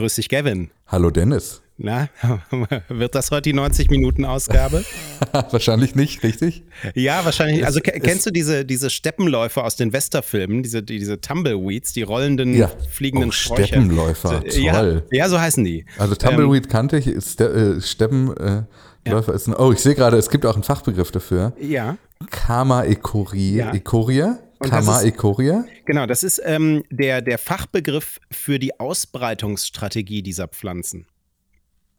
Grüß dich, Gavin. Hallo Dennis. Na, wird das heute die 90-Minuten-Ausgabe? wahrscheinlich nicht, richtig? Ja, wahrscheinlich. Also kennst du diese, diese Steppenläufer aus den Westerfilmen, diese, diese Tumbleweeds, die rollenden, ja. fliegenden oh, Sträucher? Steppenläufer, toll. Ja, ja, so heißen die. Also Tumbleweed ähm, kannte ich, Ste äh, Steppenläufer ja. ist ein, oh, ich sehe gerade, es gibt auch einen Fachbegriff dafür. Ja. Karma Ekorie, ja. Ekorie? Karma Ekoria? Genau, das ist ähm, der, der Fachbegriff für die Ausbreitungsstrategie dieser Pflanzen.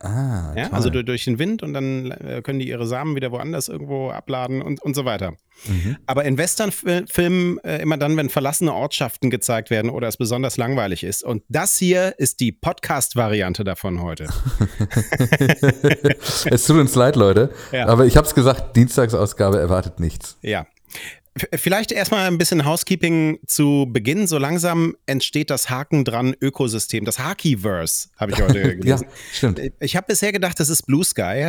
Ah, ja, also durch den Wind und dann äh, können die ihre Samen wieder woanders irgendwo abladen und, und so weiter. Mhm. Aber in Westernfilmen äh, immer dann, wenn verlassene Ortschaften gezeigt werden oder es besonders langweilig ist. Und das hier ist die Podcast-Variante davon heute. es tut uns leid, Leute. Ja. Aber ich habe es gesagt, Dienstagsausgabe erwartet nichts. Ja. Vielleicht erstmal ein bisschen Housekeeping zu Beginn. So langsam entsteht das Haken dran Ökosystem, das Hakiverse, habe ich heute gelesen. ja, stimmt. Ich habe bisher gedacht, das ist Blue Sky.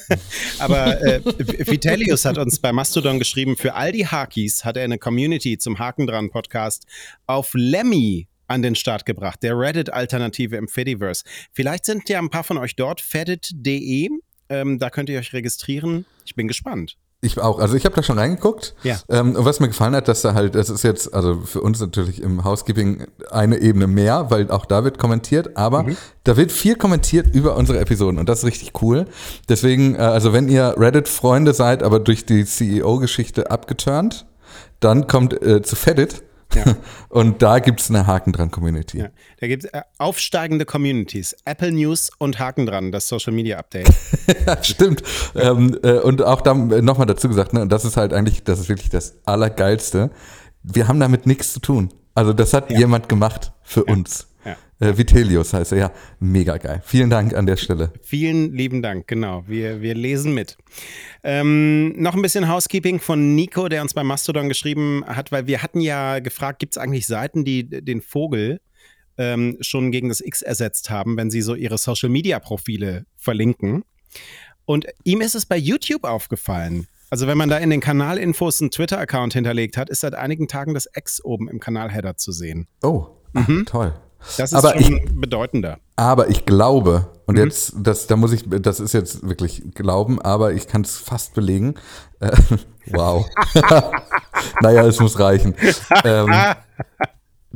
Aber äh, Vitellius hat uns bei Mastodon geschrieben, für all die Hakis hat er eine Community zum Haken dran Podcast auf Lemmy an den Start gebracht, der Reddit-Alternative im Fediverse. Vielleicht sind ja ein paar von euch dort, fedit.de. Ähm, da könnt ihr euch registrieren. Ich bin gespannt. Ich auch. Also ich habe da schon reingeguckt. Ja. Ähm, und was mir gefallen hat, dass da halt, das ist jetzt, also für uns natürlich im Housekeeping eine Ebene mehr, weil auch da wird kommentiert, aber mhm. da wird viel kommentiert über unsere Episoden und das ist richtig cool. Deswegen, äh, also wenn ihr Reddit-Freunde seid, aber durch die CEO-Geschichte abgeturnt, dann kommt äh, zu Fedit ja. Und da gibt es eine Haken dran Community. Ja. Da gibt es äh, aufsteigende Communities. Apple News und Haken dran, das Social Media Update. ja, stimmt. Ähm, äh, und auch da äh, nochmal dazu gesagt, ne, das ist halt eigentlich, das ist wirklich das Allergeilste. Wir haben damit nichts zu tun. Also das hat jemand gemacht für uns. Äh, Vitelius heißt er, ja. Mega geil. Vielen Dank an der Stelle. Vielen lieben Dank, genau. Wir, wir lesen mit. Ähm, noch ein bisschen Housekeeping von Nico, der uns bei Mastodon geschrieben hat, weil wir hatten ja gefragt, gibt es eigentlich Seiten, die den Vogel ähm, schon gegen das X ersetzt haben, wenn sie so ihre Social-Media-Profile verlinken. Und ihm ist es bei YouTube aufgefallen. Also wenn man da in den Kanalinfos einen Twitter-Account hinterlegt hat, ist seit einigen Tagen das X oben im Kanalheader zu sehen. Oh, mhm. toll. Das ist aber schon ich, bedeutender. Aber ich glaube, und mhm. jetzt, das, da muss ich, das ist jetzt wirklich Glauben, aber ich kann es fast belegen. Äh, wow. naja, es muss reichen. Ähm,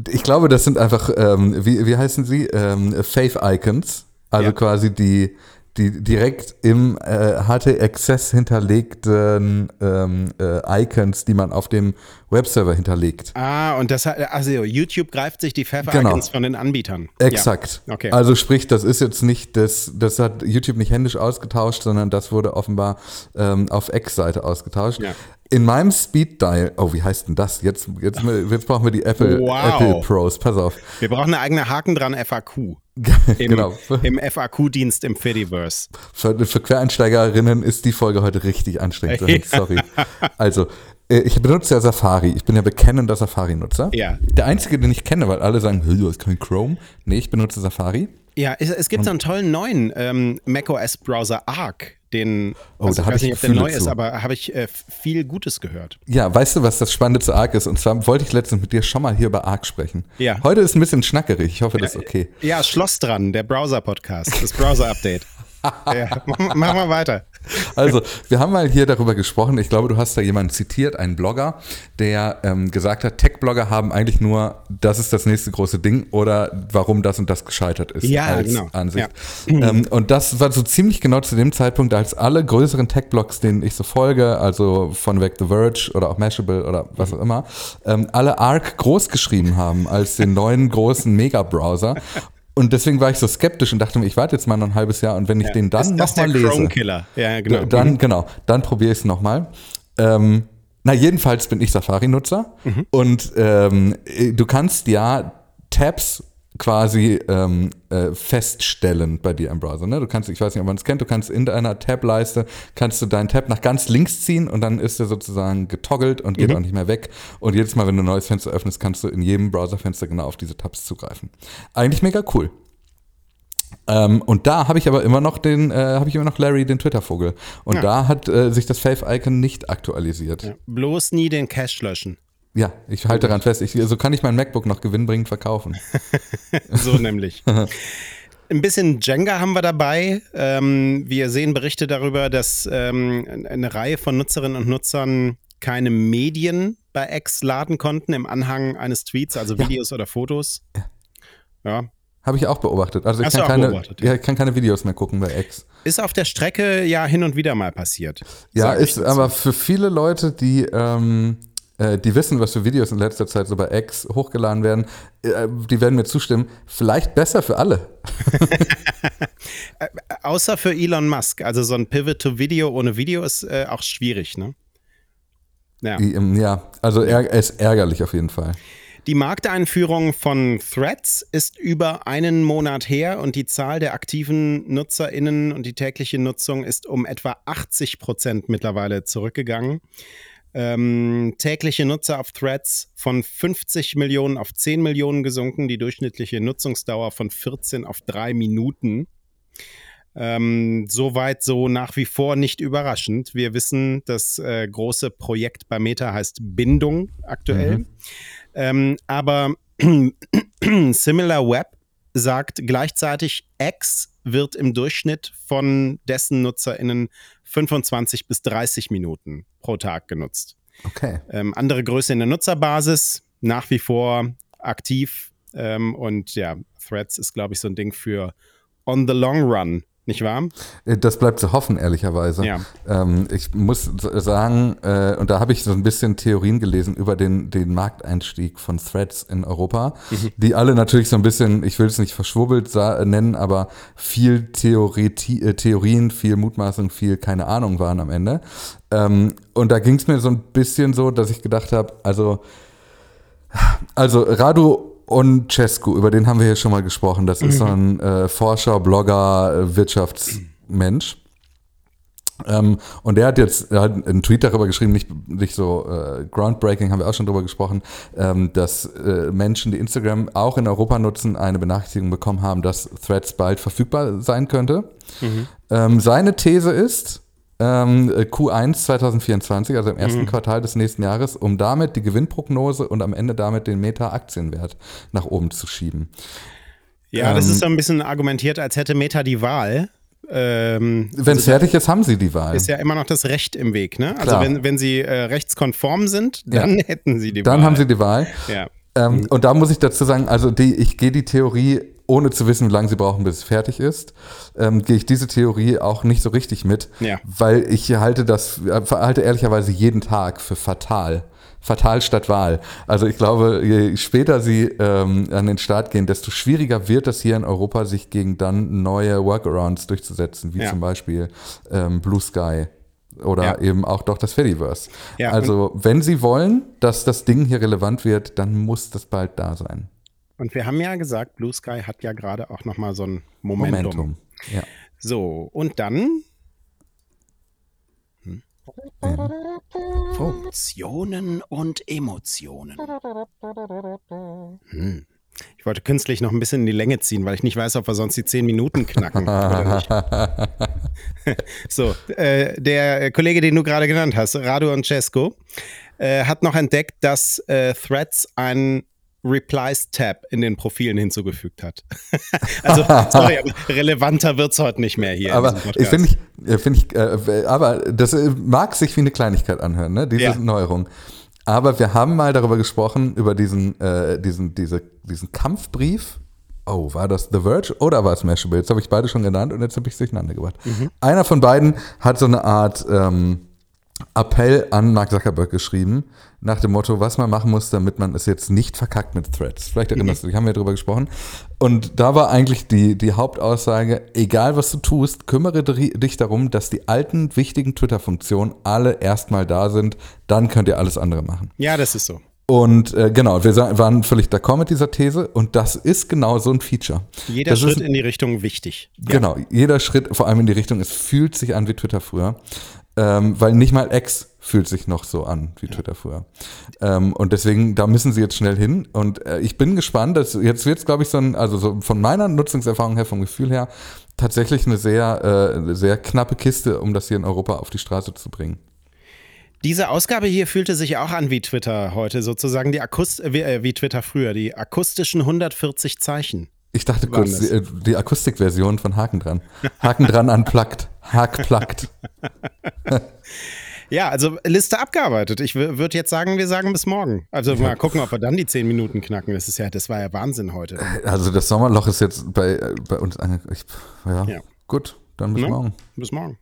ich glaube, das sind einfach, ähm, wie, wie heißen sie? Ähm, Faith Icons. Also ja. quasi die, die direkt im äh, HT-Access hinterlegten ähm, äh, Icons, die man auf dem Webserver hinterlegt. Ah, und das hat, also YouTube greift sich die Pfeffer-Icons genau. von den Anbietern. Exakt. Ja. Okay. Also sprich, das ist jetzt nicht, das, das hat YouTube nicht händisch ausgetauscht, sondern das wurde offenbar ähm, auf X-Seite ausgetauscht. Ja. In meinem Speed Dial, oh, wie heißt denn das? Jetzt, jetzt, jetzt brauchen wir die Apple, wow. Apple Pros, pass auf. Wir brauchen eine eigene Haken dran FAQ. Im, genau. Im FAQ-Dienst im Fediverse. Für, für Quereinsteigerinnen ist die Folge heute richtig anstrengend. Sorry. Also, äh, ich benutze ja Safari. Ich bin ja bekennender Safari-Nutzer. Ja. Der einzige, den ich kenne, weil alle sagen, du hast kein Chrome. Nee, ich benutze Safari. Ja, es, es gibt so einen tollen neuen ähm, macOS-Browser Arc. Den, oh, also da ich weiß nicht, ob der neu ist, aber habe ich äh, viel Gutes gehört. Ja, weißt du, was das Spannende zu Arc ist? Und zwar wollte ich letztens mit dir schon mal hier über Arc sprechen. Ja. Heute ist ein bisschen schnackerig. Ich hoffe, das ist okay. Ja, Schloss dran, der Browser-Podcast, das Browser-Update. ja, machen wir weiter. Also, wir haben mal hier darüber gesprochen. Ich glaube, du hast da jemanden zitiert, einen Blogger, der ähm, gesagt hat, Tech-Blogger haben eigentlich nur, das ist das nächste große Ding oder warum das und das gescheitert ist ja, als genau. Ansicht. Ja. Ähm, und das war so ziemlich genau zu dem Zeitpunkt, als alle größeren Tech-Blogs, denen ich so folge, also von weg The Verge oder auch Mashable oder was auch immer, ähm, alle Arc groß geschrieben haben als den neuen großen Mega-Browser. Und deswegen war ich so skeptisch und dachte mir, ich warte jetzt mal noch ein halbes Jahr und wenn ich ja, den dann nochmal lese. Ja, genau. Dann, genau, dann probiere ich es nochmal. Ähm, na, jedenfalls bin ich Safari-Nutzer mhm. und ähm, du kannst ja Tabs quasi ähm, äh, feststellen bei dir im Browser. Ne? Du kannst, ich weiß nicht, ob man es kennt, du kannst in deiner Tab-Leiste, kannst du deinen Tab nach ganz links ziehen und dann ist er sozusagen getoggelt und geht mhm. auch nicht mehr weg. Und jedes Mal, wenn du ein neues Fenster öffnest, kannst du in jedem Browserfenster genau auf diese Tabs zugreifen. Eigentlich mega cool. Ähm, und da habe ich aber immer noch den, äh, habe ich immer noch Larry, den Twitter-Vogel. Und ja. da hat äh, sich das Faith-Icon nicht aktualisiert. Ja. Bloß nie den Cache löschen. Ja, ich halte daran fest. Ich, so kann ich mein MacBook noch gewinnbringend verkaufen. so nämlich. Ein bisschen Jenga haben wir dabei. Ähm, wir sehen Berichte darüber, dass ähm, eine Reihe von Nutzerinnen und Nutzern keine Medien bei X laden konnten im Anhang eines Tweets, also Videos ja. oder Fotos. Ja. Habe ich auch beobachtet. Also ich kann, keine, ja. ja. ich kann keine Videos mehr gucken bei X. Ist auf der Strecke ja hin und wieder mal passiert. Ja, ist aber für viele Leute, die, ähm, äh, die wissen, was für Videos in letzter Zeit so bei X hochgeladen werden, äh, die werden mir zustimmen, vielleicht besser für alle. Äh, außer für Elon Musk. Also so ein Pivot to Video ohne Video ist äh, auch schwierig, ne? Ja, ähm, ja also er, ist ärgerlich auf jeden Fall. Die Markteinführung von Threads ist über einen Monat her und die Zahl der aktiven NutzerInnen und die tägliche Nutzung ist um etwa 80 Prozent mittlerweile zurückgegangen. Ähm, tägliche Nutzer auf Threads von 50 Millionen auf 10 Millionen gesunken, die durchschnittliche Nutzungsdauer von 14 auf 3 Minuten. Ähm, Soweit so nach wie vor nicht überraschend. Wir wissen, das äh, große Projekt bei Meta heißt Bindung aktuell. Mhm. Ähm, aber Similar Web sagt gleichzeitig, X wird im Durchschnitt von dessen NutzerInnen 25 bis 30 Minuten pro Tag genutzt. Okay. Ähm, andere Größe in der Nutzerbasis, nach wie vor aktiv. Ähm, und ja, Threads ist, glaube ich, so ein Ding für on the long run nicht wahr? Äh, das bleibt zu hoffen, ehrlicherweise. Ja. Ähm, ich muss sagen, äh, und da habe ich so ein bisschen Theorien gelesen über den, den Markteinstieg von Threads in Europa, mhm. die alle natürlich so ein bisschen, ich will es nicht verschwurbelt nennen, aber viel Theorie, äh, Theorien, viel Mutmaßung, viel keine Ahnung waren am Ende. Ähm, und da ging es mir so ein bisschen so, dass ich gedacht habe, also, also Radu und Cescu, über den haben wir hier schon mal gesprochen. Das ist so ein äh, Forscher, Blogger, äh, Wirtschaftsmensch. Ähm, und der hat jetzt er hat einen Tweet darüber geschrieben, nicht, nicht so äh, groundbreaking, haben wir auch schon darüber gesprochen, ähm, dass äh, Menschen, die Instagram auch in Europa nutzen, eine Benachrichtigung bekommen haben, dass Threads bald verfügbar sein könnte. Mhm. Ähm, seine These ist, ähm, Q1 2024, also im ersten mhm. Quartal des nächsten Jahres, um damit die Gewinnprognose und am Ende damit den Meta-Aktienwert nach oben zu schieben. Ja, ähm, das ist so ein bisschen argumentiert, als hätte Meta die Wahl. Ähm, wenn es also fertig ist, haben sie die Wahl. Ist ja immer noch das Recht im Weg, ne? Also wenn, wenn sie äh, rechtskonform sind, dann ja. hätten sie die dann Wahl. Dann haben sie die Wahl. Ja. Ähm, mhm. Und da muss ich dazu sagen, also die, ich gehe die Theorie ohne zu wissen, wie lange sie brauchen, bis es fertig ist, ähm, gehe ich diese Theorie auch nicht so richtig mit, ja. weil ich halte das, halte ehrlicherweise jeden Tag für fatal. Fatal statt Wahl. Also ich glaube, je später sie ähm, an den Start gehen, desto schwieriger wird es hier in Europa, sich gegen dann neue Workarounds durchzusetzen, wie ja. zum Beispiel ähm, Blue Sky oder ja. eben auch doch das Fediverse. Also wenn sie wollen, dass das Ding hier relevant wird, dann muss das bald da sein. Und wir haben ja gesagt, Blue Sky hat ja gerade auch noch mal so ein Momentum. Momentum. Ja. So, und dann hm? Funktionen und Emotionen. Hm. Ich wollte künstlich noch ein bisschen in die Länge ziehen, weil ich nicht weiß, ob wir sonst die zehn Minuten knacken oder nicht. so, äh, der Kollege, den du gerade genannt hast, Radu und Cesco, äh, hat noch entdeckt, dass äh, Threads ein Replies-Tab in den Profilen hinzugefügt hat. also, sorry, aber relevanter wird es heute nicht mehr hier. Aber ich finde ich, find ich äh, aber das äh, mag sich wie eine Kleinigkeit anhören, ne? diese ja. Neuerung. Aber wir haben mal darüber gesprochen, über diesen, äh, diesen, diese, diesen Kampfbrief. Oh, war das The Verge oder war es Mashable? Jetzt habe ich beide schon genannt und jetzt habe ich es durcheinander gebracht. Mhm. Einer von beiden hat so eine Art ähm, Appell an Mark Zuckerberg geschrieben, nach dem Motto, was man machen muss, damit man es jetzt nicht verkackt mit Threads. Vielleicht erinnerst mhm. du dich, haben wir darüber gesprochen. Und da war eigentlich die, die Hauptaussage, egal was du tust, kümmere dich darum, dass die alten, wichtigen Twitter-Funktionen alle erstmal da sind, dann könnt ihr alles andere machen. Ja, das ist so. Und äh, genau, wir waren völlig d'accord mit dieser These und das ist genau so ein Feature. Jeder das Schritt ist, in die Richtung wichtig. Genau, ja. jeder Schritt, vor allem in die Richtung, es fühlt sich an wie Twitter früher. Ähm, weil nicht mal X fühlt sich noch so an wie Twitter früher. Ähm, und deswegen, da müssen sie jetzt schnell hin. Und äh, ich bin gespannt, dass jetzt wird es, glaube ich, so ein, also so von meiner Nutzungserfahrung her, vom Gefühl her, tatsächlich eine sehr, äh, sehr knappe Kiste, um das hier in Europa auf die Straße zu bringen. Diese Ausgabe hier fühlte sich auch an wie Twitter heute, sozusagen die Akust äh, wie, Twitter früher, die akustischen 140 Zeichen. Ich dachte kurz, die, äh, die Akustikversion von Haken dran. Haken dran unplugged. Hack plugged. Ja, also Liste abgearbeitet. Ich würde jetzt sagen, wir sagen bis morgen. Also mal gucken, ob wir dann die zehn Minuten knacken. Das ist ja, das war ja Wahnsinn heute. Also das Sommerloch ist jetzt bei, bei uns ange ich, ja, ja, gut, dann bis Na? morgen. Bis morgen.